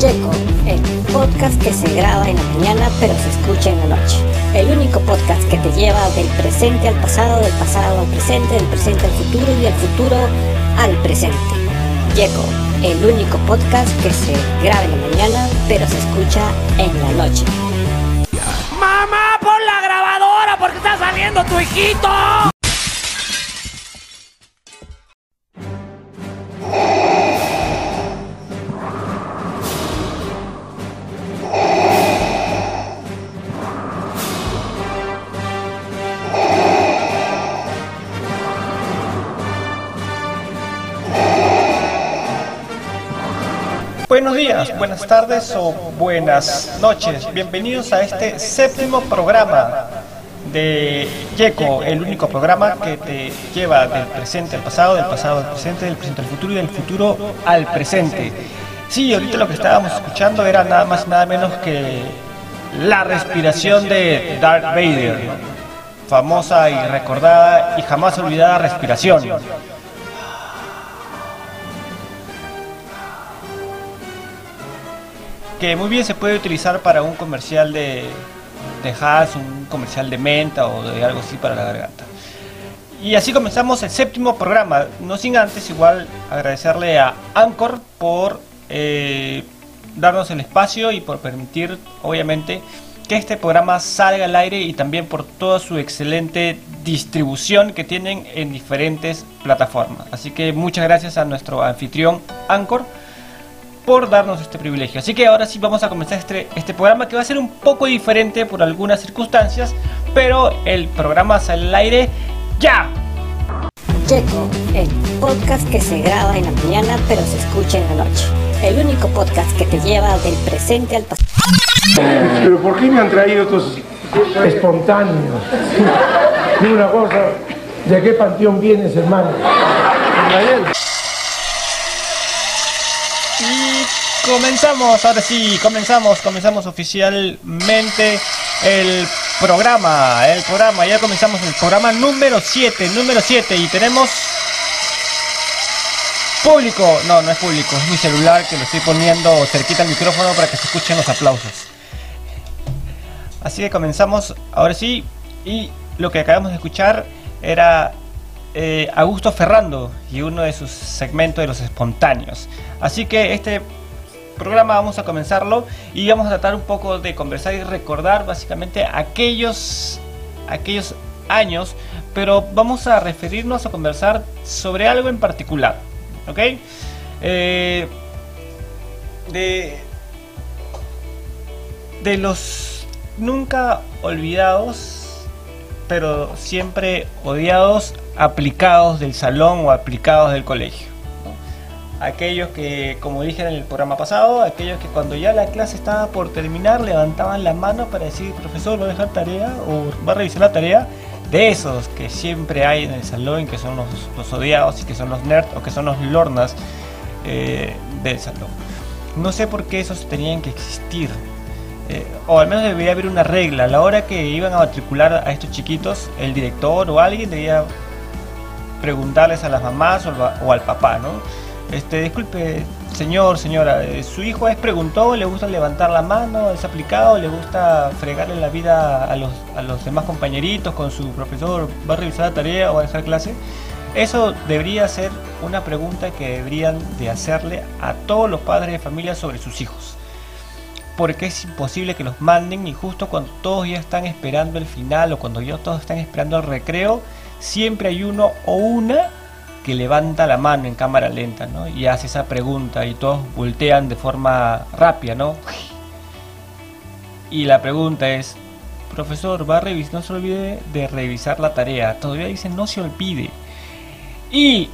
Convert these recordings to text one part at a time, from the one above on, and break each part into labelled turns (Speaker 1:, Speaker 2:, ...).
Speaker 1: Yeco, el podcast que se graba en la mañana pero se escucha en la noche. El único podcast que te lleva del presente al pasado, del pasado al presente, del presente al futuro y del futuro al presente. Yeco, el único podcast que se graba en la mañana pero se escucha en la noche.
Speaker 2: ¡Mamá, pon la grabadora porque está saliendo tu hijito!
Speaker 3: Buenas tardes o buenas noches. Bienvenidos a este séptimo programa de Yeco, el único programa que te lleva del presente al pasado, del pasado al presente, del presente al futuro y del futuro al presente. Sí, ahorita lo que estábamos escuchando era nada más nada menos que la respiración de Darth Vader, famosa y recordada y jamás olvidada respiración. Que muy bien se puede utilizar para un comercial de, de un comercial de menta o de algo así para la garganta. Y así comenzamos el séptimo programa, no sin antes igual agradecerle a Anchor por eh, darnos el espacio y por permitir, obviamente, que este programa salga al aire y también por toda su excelente distribución que tienen en diferentes plataformas. Así que muchas gracias a nuestro anfitrión Anchor por darnos este privilegio. Así que ahora sí vamos a comenzar este, este programa que va a ser un poco diferente por algunas circunstancias, pero el programa sale al aire ya.
Speaker 1: Yeco, el podcast que se graba en la mañana pero se escucha en la noche. El único podcast que te lleva del presente al pasado.
Speaker 4: Pero ¿por qué me han traído estos espontáneos? Dime una cosa, ¿de qué panteón vienes, hermano?
Speaker 3: Y comenzamos, ahora sí, comenzamos, comenzamos oficialmente el programa, el programa, ya comenzamos el programa número 7, número 7 y tenemos público, no, no es público, es mi celular que lo estoy poniendo cerquita al micrófono para que se escuchen los aplausos. Así que comenzamos ahora sí y lo que acabamos de escuchar era eh, Augusto Ferrando y uno de sus segmentos de los espontáneos. Así que este programa vamos a comenzarlo y vamos a tratar un poco de conversar y recordar básicamente aquellos, aquellos años, pero vamos a referirnos a conversar sobre algo en particular. ¿Ok? Eh, de, de los nunca olvidados, pero siempre odiados, aplicados del salón o aplicados del colegio. Aquellos que, como dije en el programa pasado, aquellos que cuando ya la clase estaba por terminar levantaban la mano para decir, profesor, ¿va a dejar tarea o va a revisar la tarea? De esos que siempre hay en el salón, que son los, odiados y que son los nerds o que son los lornas eh, del salón. No sé por qué esos tenían que existir. Eh, o al menos debería haber una regla. A la hora que iban a matricular a estos chiquitos, el director o alguien debía preguntarles a las mamás o o al papá, ¿no? Este, disculpe, señor, señora, eh, ¿su hijo es preguntó? ¿Le gusta levantar la mano? ¿Es aplicado? ¿Le gusta fregarle la vida a los, a los demás compañeritos con su profesor? ¿Va a revisar la tarea o va a dejar clase? Eso debería ser una pregunta que deberían de hacerle a todos los padres de familia sobre sus hijos. Porque es imposible que los manden y justo cuando todos ya están esperando el final o cuando ya todos están esperando el recreo, siempre hay uno o una que levanta la mano en cámara lenta, ¿no? Y hace esa pregunta y todos voltean de forma rápida, ¿no? Y la pregunta es, profesor, va a revisar, no se olvide de revisar la tarea. Todavía dicen no se olvide. Y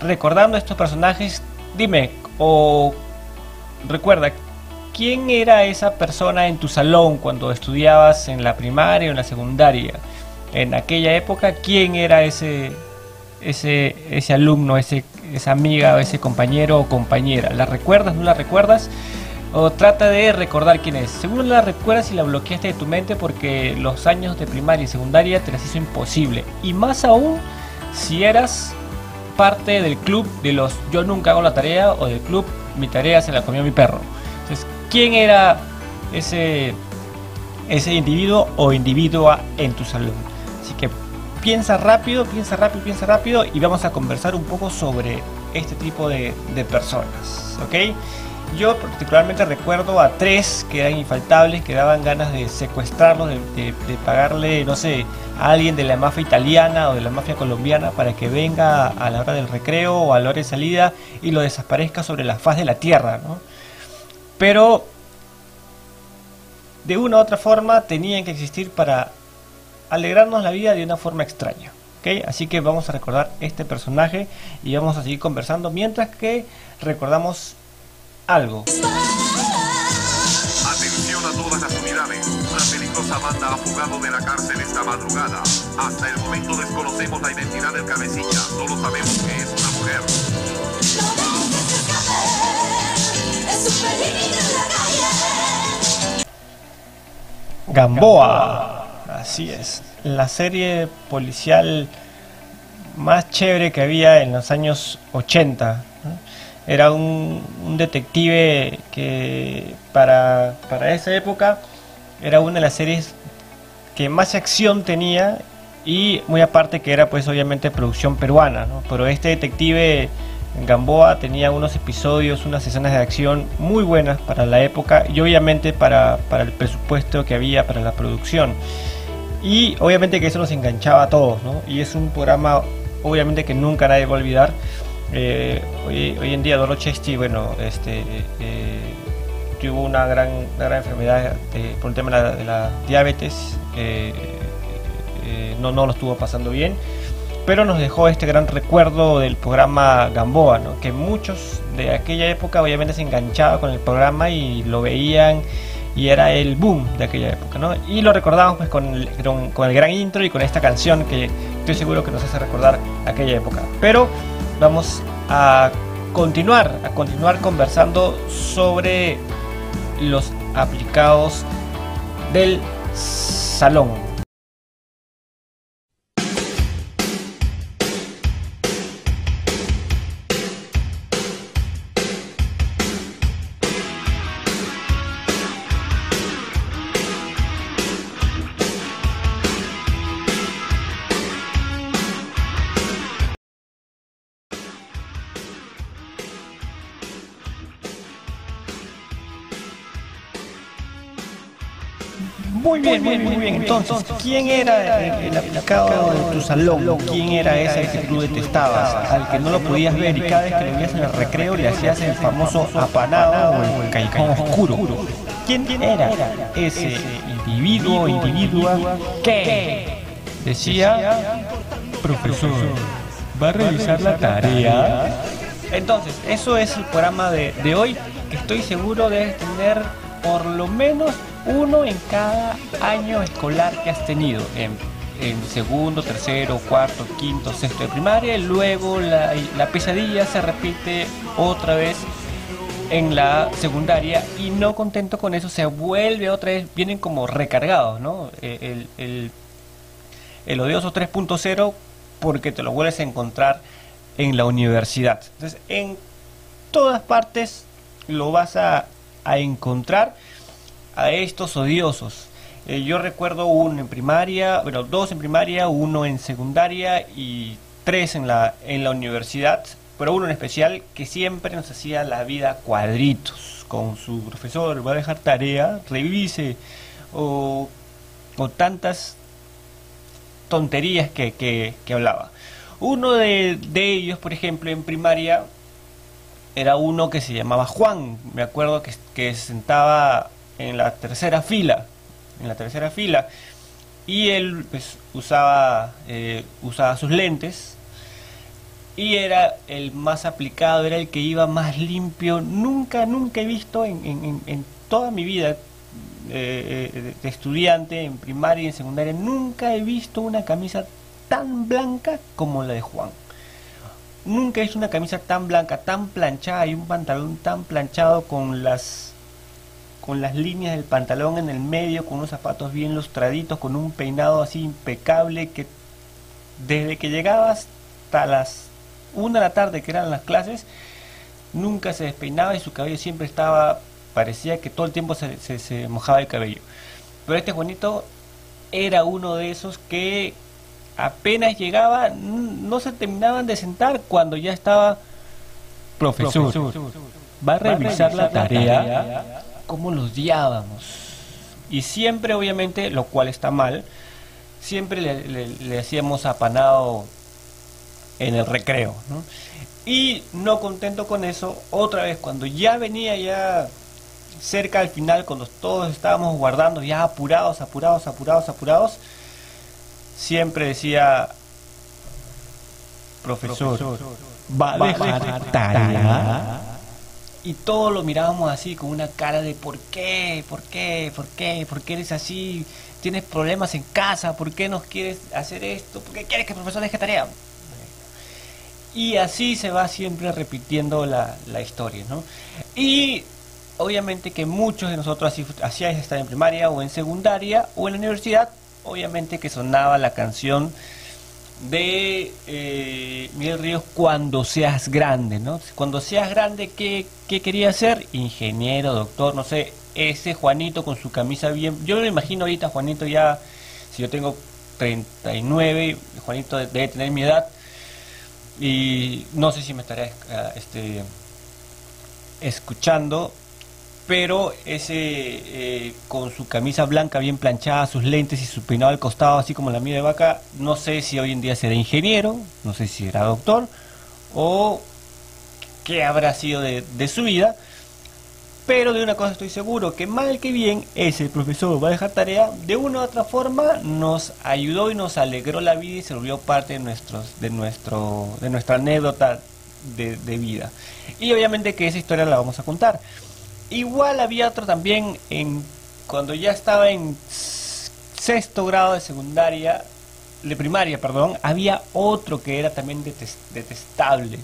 Speaker 3: recordando a estos personajes, dime o recuerda quién era esa persona en tu salón cuando estudiabas en la primaria o en la secundaria. En aquella época, quién era ese ese, ese alumno, ese, esa amiga o ese compañero o compañera. ¿La recuerdas? ¿No la recuerdas? O trata de recordar quién es. Seguro la recuerdas y la bloqueaste de tu mente porque los años de primaria y secundaria te las hizo imposible. Y más aún si eras parte del club de los yo nunca hago la tarea o del club mi tarea se la comió mi perro. Entonces, ¿quién era ese, ese individuo o individua en tu salón? Así que piensa rápido, piensa rápido, piensa rápido y vamos a conversar un poco sobre este tipo de, de personas, ¿ok? Yo particularmente recuerdo a tres que eran infaltables, que daban ganas de secuestrarlos, de, pagarle, no sé, a alguien de la mafia italiana o de la mafia colombiana para que venga a la hora del recreo o a la hora de salida y lo desaparezca sobre la faz de la tierra, ¿no? Pero de una u otra forma tenían que existir para alegrarnos la vida de una forma extraña. ¿ok? Así que vamos a recordar este personaje y vamos a seguir conversando mientras que recordamos algo.
Speaker 5: Atención a todas las unidades. Una peligrosa banda ha fugado de la cárcel esta madrugada. Hasta el momento desconocemos la identidad del cabecilla. Solo sabemos que es una mujer.
Speaker 3: Gamboa. Así es. La serie policial más chévere que había en los años 80 era un, detective que para, esa época era una de las series que más acción tenía y muy aparte que era pues obviamente producción peruana, pero este detective Gamboa tenía unos episodios, unas escenas de acción muy buenas para la época y obviamente para, para el presupuesto que había para la producción. Y obviamente que eso nos enganchaba a todos, ¿no? Y es un programa obviamente que nunca nadie va a olvidar eh, hoy, hoy, en día Chesti, bueno, este, eh, tuvo una gran, gran enfermedad eh, por el tema de la, diabetes, no, no lo estuvo pasando bien, pero nos dejó este gran recuerdo del programa Gamboa, que muchos de aquella época obviamente se enganchaban con el programa y lo veían y era el boom de aquella época, ¿no? Y lo recordamos pues con el, con el gran intro y con esta canción que estoy seguro que nos hace recordar aquella época. Pero vamos a continuar, a continuar conversando sobre los aplicados del salón. Muy bien, muy bien, muy bien. Entonces, ¿quién era el, aplicado de tu salón? ¿Quién era ese que tú detestabas? Al que no lo podías ver y cada vez que lo veías en el recreo le hacías el famoso apanado o el caicón oscuro. ¿Quién era ese individuo individua que decía, profesor, ¿va a realizar la tarea? Entonces, eso es el programa de, de hoy que estoy seguro de tener por lo menos uno en cada año escolar que has tenido, en, segundo, tercero, cuarto, quinto, sexto de primaria, luego la, pesadilla se repite otra vez en la secundaria y no contento con eso se vuelve otra vez, vienen como recargados, ¿no? Eh, el, el odioso 3.0 porque te lo vuelves a encontrar en la universidad. Entonces, en todas partes lo vas a encontrar a estos odiosos. Eh, yo recuerdo uno en primaria, bueno, dos en primaria, uno en secundaria y tres en la, en la universidad, pero uno en especial que siempre nos hacía la vida cuadritos con su profesor, va a dejar tarea, revise, o, tantas tonterías que, que, hablaba. Uno de, de ellos, por ejemplo, en primaria, era uno que se llamaba Juan. Me acuerdo que, que se sentaba en la tercera fila. En la tercera fila. Y él pues, usaba, eh, usaba sus lentes. Y era el más aplicado, era el que iba más limpio. Nunca, nunca he visto en, en, toda mi vida eh, eh, de estudiante, en primaria y en secundaria, nunca he visto una camisa tan blanca como la de Juan. Nunca hizo una camisa tan blanca, tan planchada y un pantalón tan planchado con las con las líneas del pantalón en el medio, con unos zapatos bien lustraditos, con un peinado así impecable que desde que llegaba hasta las una de la tarde que eran las clases, nunca se despeinaba y su cabello siempre estaba parecía que todo el tiempo se, se- se mojaba el cabello. Pero este Juanito era uno de esos que apenas llegaba, no se terminaban de sentar cuando ya estaba profesor. Va a revisar la tarea, como los odiábamos. Y siempre, obviamente, lo cual está mal, siempre le, le- le hacíamos apanado en el recreo. ¿no? Y no contento con eso, otra vez, cuando ya venía ya cerca al final, cuando todos estábamos guardando, ya apurados, apurados, apurados, apurados, siempre decía, profesor, ¿va a dejar tarea? Y todos lo mirábamos así, con una cara de ¿por qué? ¿Por qué? ¿Por qué? ¿Por qué eres así? ¿Tienes problemas en casa? ¿Por qué nos quieres hacer esto? ¿Por qué quieres que el profesor deje tarea? Y así se va siempre repitiendo la, la historia, ¿no? Y obviamente que muchos de nosotros así hacíais estar en primaria o en secundaria o en la universidad, obviamente que sonaba la canción de eh, Miguel Ríos cuando seas grande, ¿no? Cuando seas grande, ¿qué, qué quería ser? Ingeniero, doctor, no sé, ese Juanito con su camisa bien... Yo me imagino ahorita Juanito ya, si yo tengo 39, Juanito debe tener mi edad, y no sé si me estará este, escuchando, pero ese eh, con su camisa blanca bien planchada, sus lentes y su peinado al costado, así como la mía de vaca, no sé si hoy en día será ingeniero, no sé si será doctor o qué habrá sido de, su vida. Pero de una cosa estoy seguro, que mal que bien ese profesor va a dejar tarea, de una u otra forma nos ayudó y nos alegró la vida y se volvió parte de, nuestros, de, nuestro, de nuestra anécdota de vida. Y obviamente que esa historia la vamos a contar. Igual había otro también en cuando ya estaba en sexto grado de secundaria, de primaria, perdón, había otro que era también detes- detestable,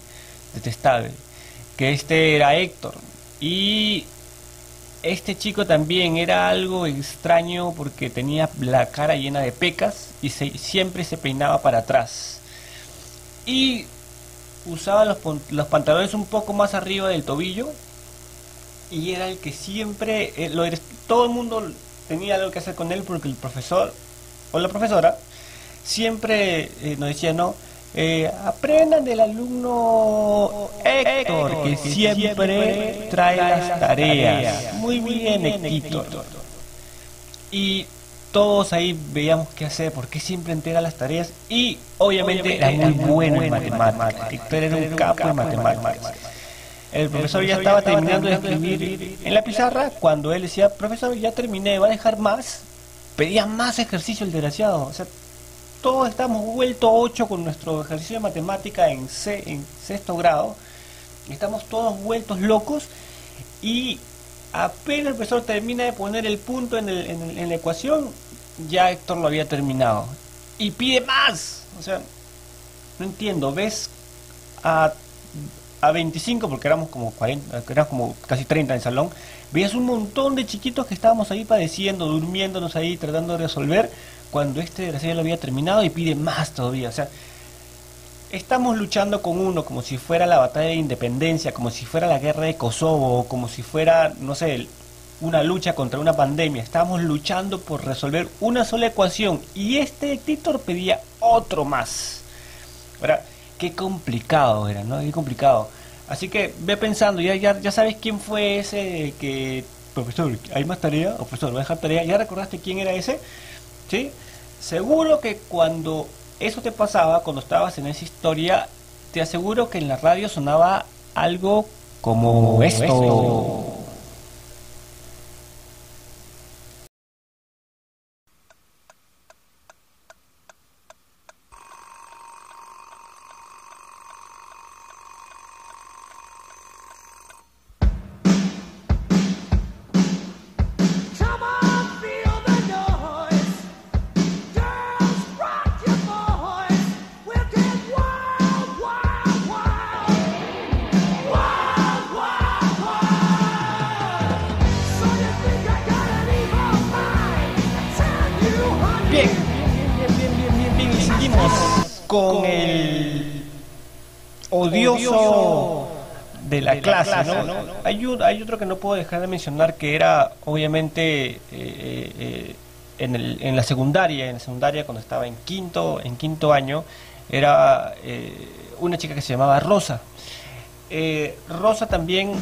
Speaker 3: detestable, que este era Héctor. Y este chico también era algo extraño porque tenía la cara llena de pecas y se- siempre se peinaba para atrás. Y usaba los, los pantalones un poco más arriba del tobillo y era el que siempre, eh, lo eres- todo el mundo tenía algo que hacer con él porque el profesor o la profesora siempre eh, nos decía, no, eh, aprendan del alumno Héctor, que siempre trae las tareas. Muy bien, Héctor. Y todos ahí veíamos qué hacer, porque siempre entrega las tareas y obviamente era muy bueno en matemáticas. Héctor era un capo en matemáticas. El profesor ya estaba terminando de escribir en la pizarra cuando él decía, profesor, ya terminé, ¿va a dejar más? Pedía más ejercicio el desgraciado. O sea, todos estamos vuelto 8 con nuestro ejercicio de matemática en, se- en sexto grado. Estamos todos vueltos locos y apenas el profesor termina de poner el punto en, el- en el- en la ecuación, ya Héctor lo había terminado. Y pide más. O sea, no entiendo, ves a, a 25, porque éramos como 40, éramos como casi 30 en el salón, veías un montón de chiquitos que estábamos ahí padeciendo, durmiéndonos ahí, tratando de resolver, cuando este desgraciado lo había terminado y pide más todavía. O sea, estamos luchando con uno como si fuera la batalla de independencia, como si fuera la guerra de Kosovo, como si fuera, no sé, una lucha contra una pandemia. Estábamos luchando por resolver una sola ecuación y este Titor pedía otro más. Ahora, qué complicado era, ¿no? Qué complicado. Así que ve pensando, ya, ya, ya sabes quién fue ese que, profesor, ¿hay más tarea? O profesor, ¿va a dejar tarea? ¿Ya recordaste quién era ese? ¿Sí? Seguro que cuando eso te pasaba, cuando estabas en esa historia, te aseguro que en la radio sonaba algo como esto.
Speaker 2: Come
Speaker 3: seguimos con el odioso de la, clase, ¿no? Hay, un- hay otro que no puedo dejar de mencionar que era obviamente eh, eh, eh, en, el- en la secundaria, en la secundaria cuando estaba en quinto, en quinto año, era eh, una chica que se llamaba Rosa. Rosa también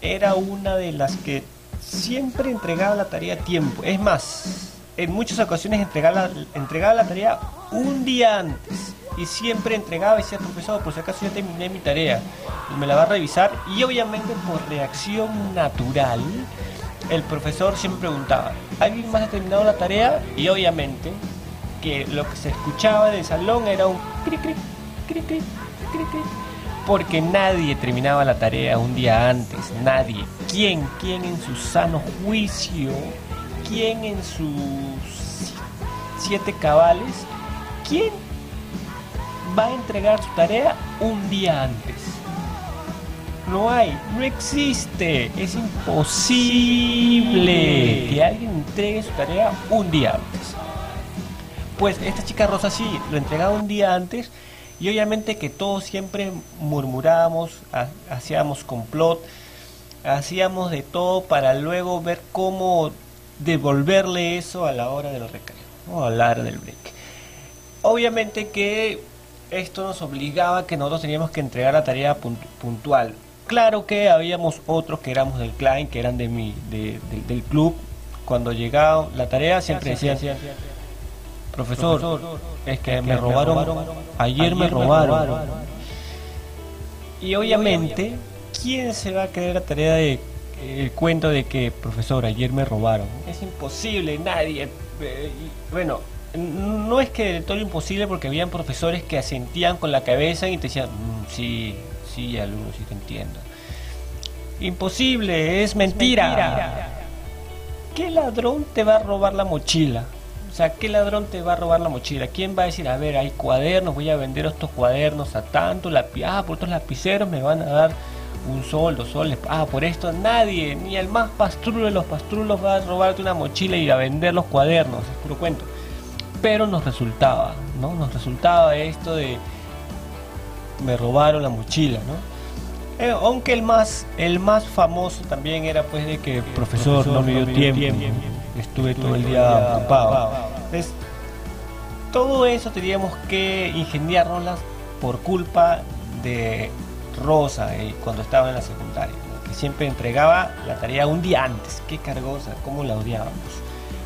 Speaker 3: era una de las que siempre entregaba la tarea a tiempo. Es más, en muchas ocasiones entregaba la, entregaba la tarea un día antes. Y siempre entregaba y decía, profesor, por si acaso ya terminé mi tarea. Y me la va a revisar. Y obviamente por reacción natural, el profesor siempre preguntaba, ¿alguien más ha terminado la tarea? Y obviamente que lo que se escuchaba del salón era un cric, cric, cric, cric, cric, cric, porque nadie terminaba la tarea un día antes, nadie. ¿Quién? ¿Quién en su sano juicio? ¿Quién en sus siete cabales? ¿Quién va a entregar su tarea un día antes? No hay, no existe, es imposible que alguien entregue su tarea un día antes. Pues esta chica Rosa sí, lo entregaba un día antes y obviamente que todos siempre murmurábamos, ha- hacíamos complot, hacíamos de todo para luego ver cómo devolverle eso a la hora del recreo, ¿no? a la hora del break. Obviamente que esto nos obligaba a que nosotros teníamos que entregar la tarea puntu- puntual. Claro que habíamos otros que éramos del clan, que eran de mi, de- del- del club. Cuando llegaba la tarea siempre decían, profesor, es que me robaron, ayer me robaron. Y obviamente, ¿quién se va a creer la tarea de el cuento de que, profesor, ayer me robaron? Es imposible, nadie. eh, bueno, no es que del todo imposible porque habían profesores que asentían con la cabeza y te decían, "Mm, sí, sí, alumno, sí te entiendo. Imposible, es mentira. ¿Qué ladrón te va a robar la mochila? O sea, ¿qué ladrón te va a robar la mochila? ¿Quién va a decir, a ver, hay cuadernos, voy a vender estos cuadernos a tanto, lapi ah, por estos lapiceros me van a dar un sol, dos soles, ah, por esto nadie, ni el más pastrulo de los pastrulos va a robarte una mochila y a vender los cuadernos, es puro cuento. Pero nos resultaba, ¿no? Nos resultaba esto de me robaron la mochila, ¿no? Eh, aunque el más, el más famoso también era pues de que profesor, no me dio tiempo, estuve todo el día ocupado. Entonces, todo eso teníamos que ingeniárnoslas por culpa de Rosa eh, cuando estaba en la secundaria, que siempre entregaba la tarea un día antes. Qué cargosa, cómo la odiábamos.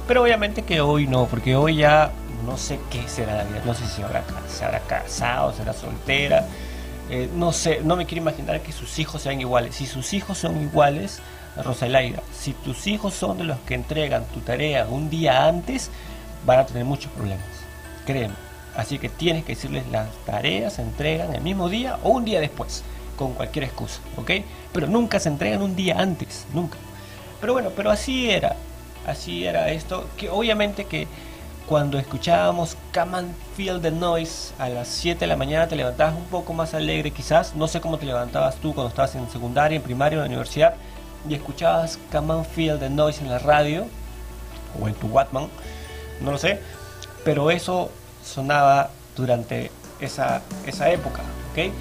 Speaker 3: Pero obviamente que hoy no, porque hoy ya no sé qué será la vida, no sé si habrá, se habrá casado, será soltera, eh, no sé, no me quiero imaginar que sus hijos sean iguales. Si sus hijos son iguales, Roselaida, si tus hijos son de los que entregan tu tarea un día antes, van a tener muchos problemas, créeme. Así que tienes que decirles las tareas se entregan el mismo día o un día después, con cualquier excusa, ¿ok? Pero nunca se entregan un día antes, nunca. Pero bueno, pero así era, así era esto, que obviamente que cuando escuchábamos Come and the Noise a las 7 de la mañana te levantabas un poco más alegre quizás, no sé cómo te levantabas tú cuando estabas en secundaria, en primaria, en la universidad y escuchabas Come the Noise en la radio o en tu Watman, no lo sé, pero eso sonaba durante esa, esa época, ¿ok?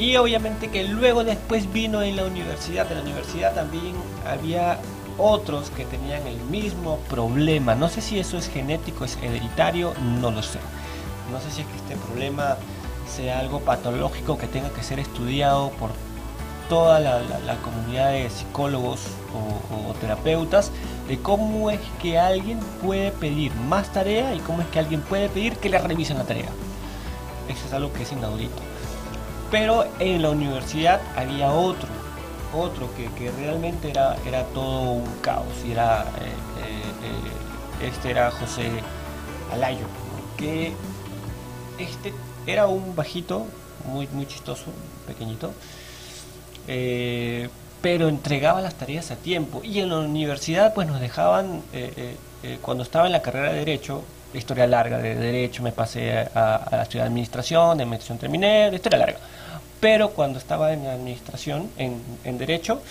Speaker 3: Y obviamente que luego después vino en la universidad, en la universidad también había otros que tenían el mismo problema. No sé si eso es genético, es hereditario, no lo sé. No sé si es que este problema sea algo patológico que tenga que ser estudiado por toda la, comunidad de psicólogos o, o terapeutas de cómo es que alguien puede pedir más tarea y cómo es que alguien puede pedir que le revisen la tarea. Eso es algo que es inaudito. Pero en la universidad había otro, otro que, que realmente era, era todo un caos. Y era, eh, eh, eh, este era José Alayo, que este era un bajito, muy, muy chistoso, pequeñito, pero entregaba las tareas a tiempo. Y en la universidad pues nos dejaban, cuando estaba en la carrera de Derecho, historia larga de Derecho, me pasé a, a la estudiar Administración, de Administración terminé, historia larga. Pero cuando estaba en Administración, en, en Derecho,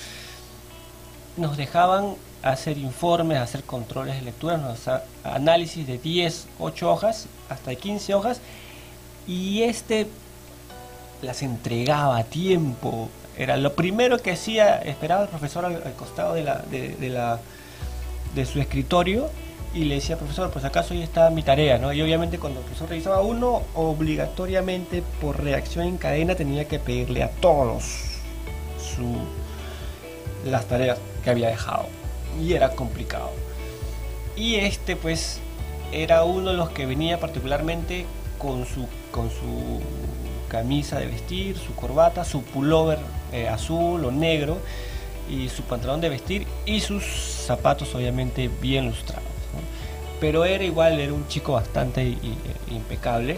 Speaker 3: nos dejaban hacer informes, hacer controles de lectura, nos análisis de 10, 8 hojas, hasta 15 hojas, y este las entregaba a tiempo. era lo primero que hacía, esperaba el profesor al, costado de, la, de la, de su escritorio y le decía, profesor, pues acaso ya está mi tarea, ¿no? Y obviamente cuando el profesor revisaba uno, obligatoriamente por reacción en cadena tenía que pedirle a todos su, las tareas que había dejado. Y era complicado. Y este pues era uno de los que venía particularmente con su, con su camisa de vestir, su corbata, su pullover eh, azul o negro y su pantalón de vestir y sus zapatos obviamente bien lustrados. Pero era igual, era un chico bastante impecable,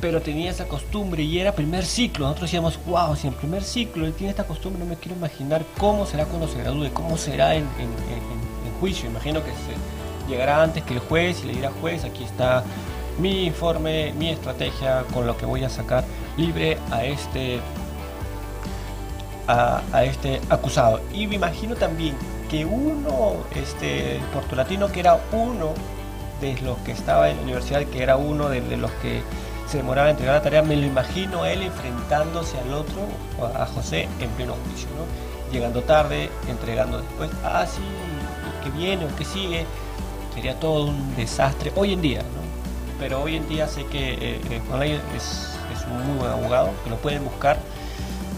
Speaker 3: pero tenía esa costumbre y era primer ciclo. Nosotros decíamos, wow, si en primer ciclo él tiene esta costumbre, no me quiero imaginar cómo será cuando se gradúe, cómo será en, juicio. Imagino que se llegará antes que el juez y le dirá, juez, aquí está mi informe, mi estrategia con lo que voy a sacar libre a este a este acusado. Y me imagino también que uno, este portulatino, que era uno de los que estaba en la universidad, que era uno de, los que se demoraba en entregar la tarea, me lo imagino él enfrentándose al otro, a José, en pleno juicio, ¿no? Llegando tarde, entregando después, ah, sí, que viene o que sigue, sería todo un desastre hoy en día, ¿no? Pero hoy en día sé que eh, eh, Juan Ley es, un muy buen abogado, que lo pueden buscar.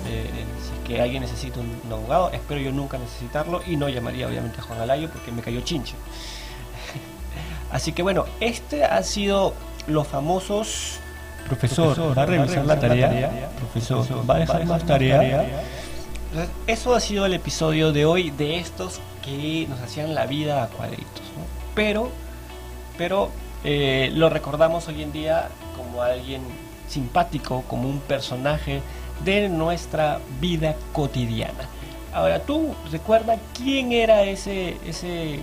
Speaker 3: eh, que alguien necesita un, un abogado, espero yo nunca necesitarlo y no llamaría obviamente a Juan Alayo porque me cayó chinche. Así que bueno, este ha sido los famosos. Profesor, ¿va a revisar la tarea? Profesor, ¿va a dejar más tarea? Entonces, eso ha sido el episodio de hoy de estos que nos hacían la vida a cuadritos. ¿no? Pero, pero eh, lo recordamos hoy en día como alguien simpático, como un personaje de nuestra vida cotidiana. Ahora, ¿tú recuerda quién era ese, ese,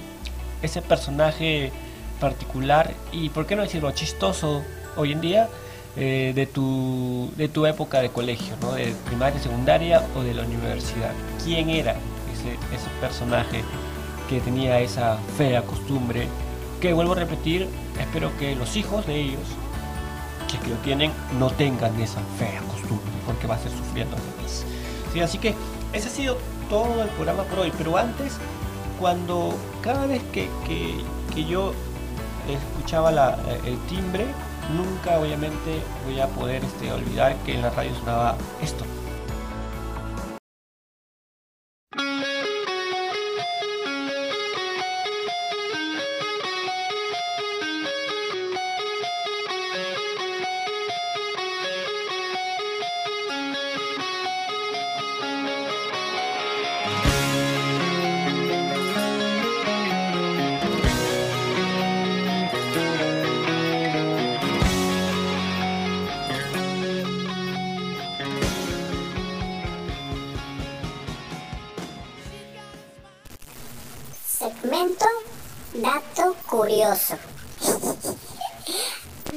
Speaker 3: ese personaje particular y, por qué no decirlo, chistoso hoy en día eh, de, tu, de tu época de colegio, ¿no? de primaria, secundaria o de la universidad? ¿Quién era ese, ese personaje que tenía esa fea costumbre? Que vuelvo a repetir, espero que los hijos de ellos que, lo tienen no tengan esa fea costumbre, porque va a ser sufriendo. Sí, así que ese ha sido todo el programa por hoy, pero antes, cuando cada vez que, que, que yo escuchaba la- el timbre, nunca obviamente voy a poder este, olvidar que en la radio sonaba esto.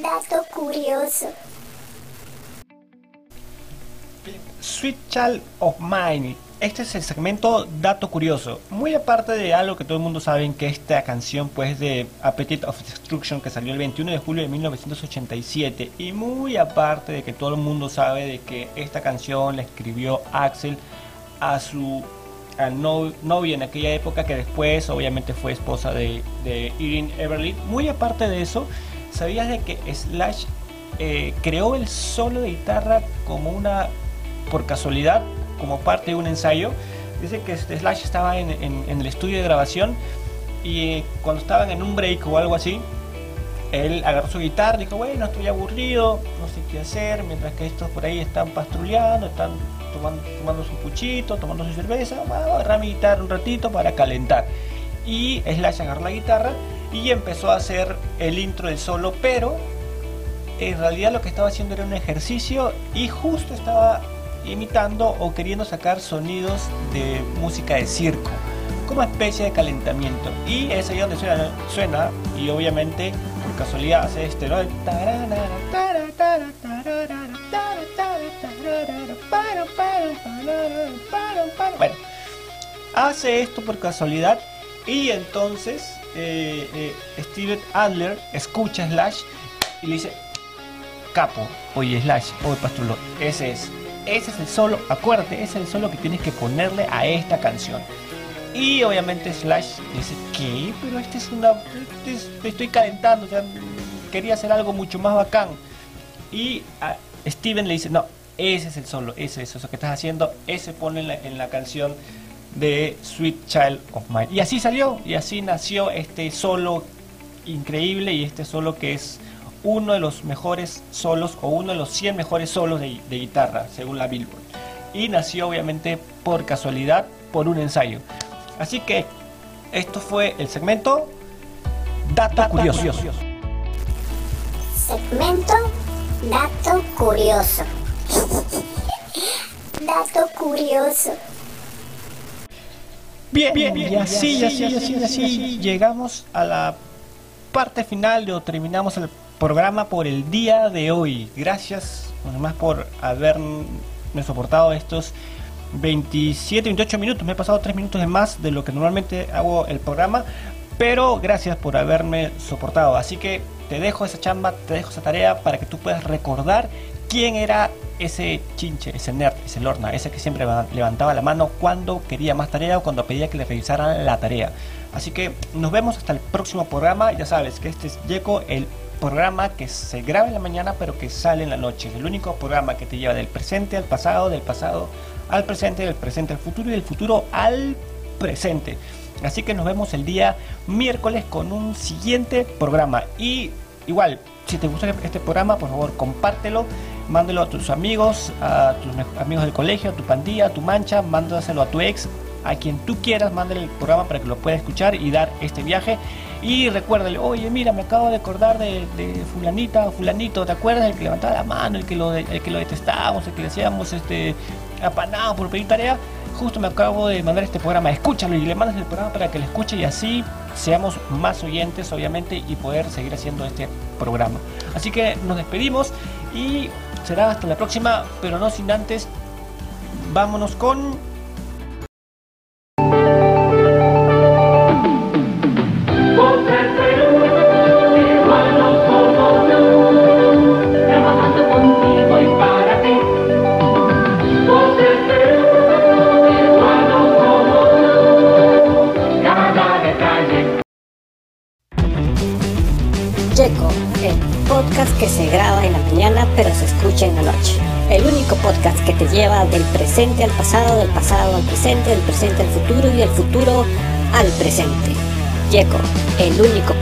Speaker 6: Dato Curioso.
Speaker 3: Sweet Child of Mine. Este es el segmento dato curioso. Muy aparte de algo que todo el mundo sabe, que esta canción pues de Appetite of Destruction que salió el 21 de julio de 1987 y muy aparte de que todo el mundo sabe de que esta canción la escribió Axel a su a no- novia en aquella época que después obviamente fue esposa de, de Irene Everly. Muy aparte de eso, ¿sabías de que Slash eh, creó el solo de guitarra como una por casualidad, como parte de un ensayo. Dice que este Slash estaba en, en- en el estudio de grabación y eh, cuando estaban en un break o algo así, él agarró su guitarra y dijo, bueno, estoy aburrido, no sé qué hacer, mientras que estos por ahí están pastruleando, están tomando, su puchito, tomando su cerveza, voy a agarrar mi guitarra un ratito para calentar. Y Slash agarró la guitarra y empezó a hacer el intro del solo, pero en realidad lo que estaba haciendo era un ejercicio y justo estaba imitando o queriendo sacar sonidos de música de circo como especie de calentamiento y es ahí donde suena, suena y obviamente por casualidad hace este ¿no? Bueno hace esto por casualidad y entonces eh, eh, Steven Adler escucha a Slash y le dice capo, oye Slash, oye Pastrulo, ese es. ese es el solo, acuérdate, ese es el solo que tienes que ponerle a esta canción. Y obviamente Slash dice, ¿qué? Pero este es una... Este es- me estoy calentando, quería hacer algo mucho más bacán. Y a Steven le dice, no, ese es el solo, ese es eso que estás haciendo, ese pone en la, en la canción de Sweet Child of Mine. Y así salió, y así nació este solo increíble y este solo que es uno de los mejores solos o uno de los 100 mejores solos de, de guitarra, según la Billboard. Y nació obviamente por casualidad, por un ensayo. Así que esto fue el segmento Dato Curioso.
Speaker 6: Segmento Dato Curioso. Dato Curioso.
Speaker 3: Bien, bien, y así, y así, y así, y así llegamos a la parte final o terminamos el programa por el día de hoy. Gracias además por haberme soportado estos 27, 28 minutos. Me he pasado 3 minutos de más de lo que normalmente hago el programa, pero gracias por haberme soportado. Así que te dejo esa chamba, te dejo esa tarea para que tú puedas recordar quién era ese chinche, ese nerd, ese lorna, ese que siempre va- levantaba la mano cuando quería más tarea o cuando pedía que le revisaran la tarea. Así que nos vemos hasta el próximo programa. Ya sabes que este es Yeco, el programa que se graba en la mañana pero que sale en la noche. Es el único programa que te lleva del presente al pasado, del pasado al presente, del presente al futuro y del futuro al presente. Así que nos vemos el día miércoles con un siguiente programa. Y igual, si te gusta este programa, por favor, compártelo, mándalo a tus amigos, a tus amigos del colegio, a tu pandilla, a tu mancha, mándaselo a tu ex, a quien tú quieras, mándale el programa para que lo pueda escuchar y dar este viaje. Y recuérdale, oye, mira, me acabo de acordar de, fulanita fulanito, ¿te acuerdas? El que levantaba la mano, el que lo, el que lo detestábamos, el que le hacíamos este, apanado por pedir tarea. Justo me acabo de mandar este programa, escúchalo y le mandas el programa para que lo escuche y así seamos más oyentes, obviamente, y poder seguir haciendo este programa. Así que nos despedimos y será hasta la próxima, pero no sin antes, vámonos con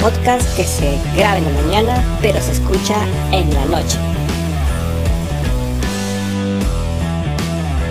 Speaker 1: podcast que se graba en la mañana pero se escucha en la noche.